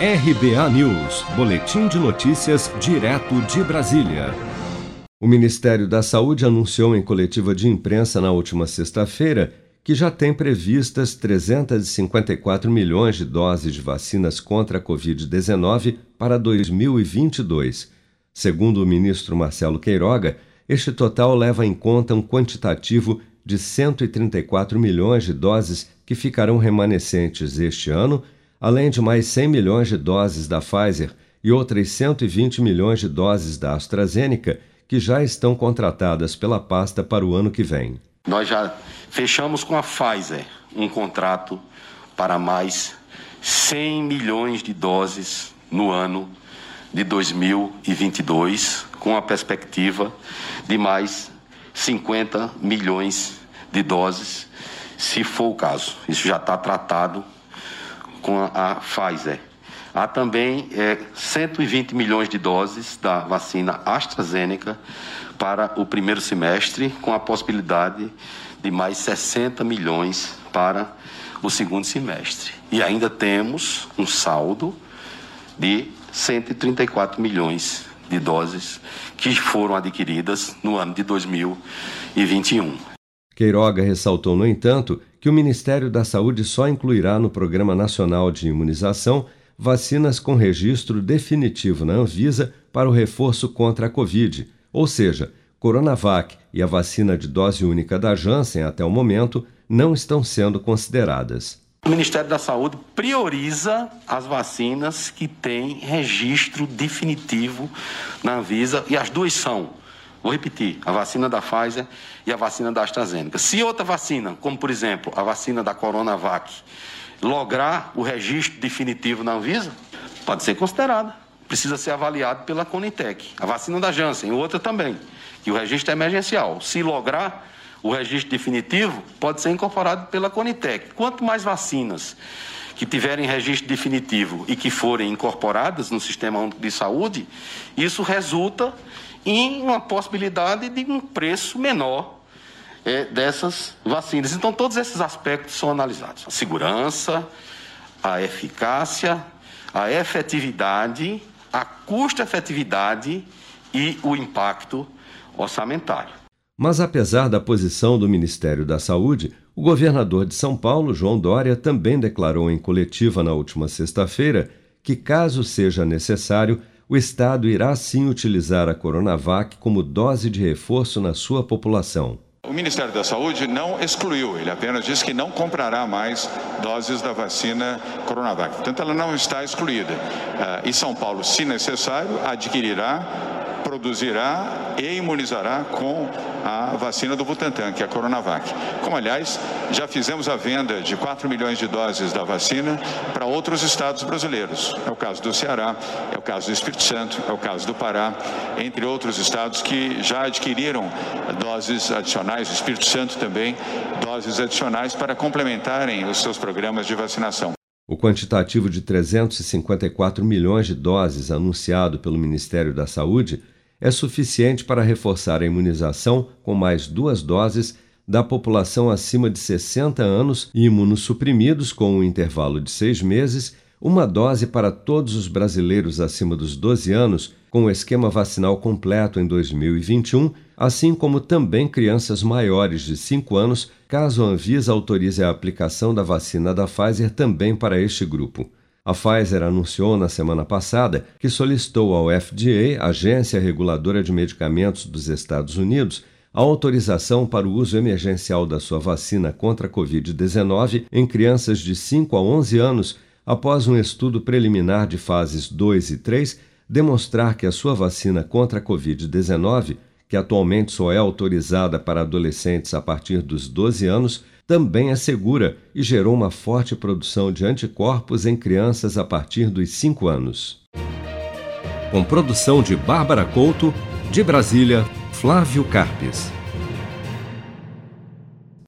RBA News, Boletim de Notícias, direto de Brasília. O Ministério da Saúde anunciou em coletiva de imprensa na última sexta-feira que já tem previstas 354 milhões de doses de vacinas contra a Covid-19 para 2022. Segundo o ministro Marcelo Queiroga, este total leva em conta um quantitativo de 134 milhões de doses que ficarão remanescentes este ano além de mais 100 milhões de doses da Pfizer e outras 120 milhões de doses da AstraZeneca que já estão contratadas pela pasta para o ano que vem. Nós já fechamos com a Pfizer um contrato para mais 100 milhões de doses no ano de 2022, com a perspectiva de mais 50 milhões de doses, se for o caso. Isso já está tratado com a, Pfizer. Há também é, 120 milhões de doses da vacina AstraZeneca para o primeiro semestre, com a possibilidade de mais 60 milhões para o segundo semestre. E ainda temos um saldo de 134 milhões de doses que foram adquiridas no ano de 2021. Queiroga ressaltou, no entanto, que o Ministério da Saúde só incluirá no Programa Nacional de Imunização vacinas com registro definitivo na Anvisa para o reforço contra a Covid, ou seja, Coronavac e a vacina de dose única da Janssen até o momento não estão sendo consideradas. O Ministério da Saúde prioriza as vacinas que têm registro definitivo na Anvisa e as duas são Vou repetir: a vacina da Pfizer e a vacina da AstraZeneca. Se outra vacina, como por exemplo a vacina da Coronavac, lograr o registro definitivo na Anvisa, pode ser considerada. Precisa ser avaliado pela Conitec. A vacina da Janssen, outra também, que o registro é emergencial. Se lograr o registro definitivo, pode ser incorporado pela Conitec. Quanto mais vacinas que tiverem registro definitivo e que forem incorporadas no Sistema de Saúde, isso resulta em uma possibilidade de um preço menor é, dessas vacinas. Então, todos esses aspectos são analisados: a segurança, a eficácia, a efetividade, a custo-efetividade e o impacto orçamentário. Mas, apesar da posição do Ministério da Saúde, o governador de São Paulo, João Dória, também declarou em coletiva na última sexta-feira que, caso seja necessário, o Estado irá sim utilizar a Coronavac como dose de reforço na sua população. O Ministério da Saúde não excluiu, ele apenas disse que não comprará mais doses da vacina Coronavac. Portanto, ela não está excluída. Uh, e São Paulo, se necessário, adquirirá produzirá e imunizará com a vacina do Butantan, que é a Coronavac. Como, aliás, já fizemos a venda de 4 milhões de doses da vacina para outros estados brasileiros. É o caso do Ceará, é o caso do Espírito Santo, é o caso do Pará, entre outros estados que já adquiriram doses adicionais, o Espírito Santo também, doses adicionais para complementarem os seus programas de vacinação. O quantitativo de 354 milhões de doses anunciado pelo Ministério da Saúde é suficiente para reforçar a imunização com mais duas doses da população acima de 60 anos e imunossuprimidos com um intervalo de seis meses, uma dose para todos os brasileiros acima dos 12 anos com o esquema vacinal completo em 2021, assim como também crianças maiores de 5 anos, caso a Anvisa autorize a aplicação da vacina da Pfizer também para este grupo. A Pfizer anunciou na semana passada que solicitou ao FDA, Agência Reguladora de Medicamentos dos Estados Unidos, a autorização para o uso emergencial da sua vacina contra a Covid-19 em crianças de 5 a 11 anos, após um estudo preliminar de fases 2 e 3 demonstrar que a sua vacina contra a Covid-19, que atualmente só é autorizada para adolescentes a partir dos 12 anos, também é segura e gerou uma forte produção de anticorpos em crianças a partir dos 5 anos. Com produção de Bárbara Couto, de Brasília, Flávio Carpes.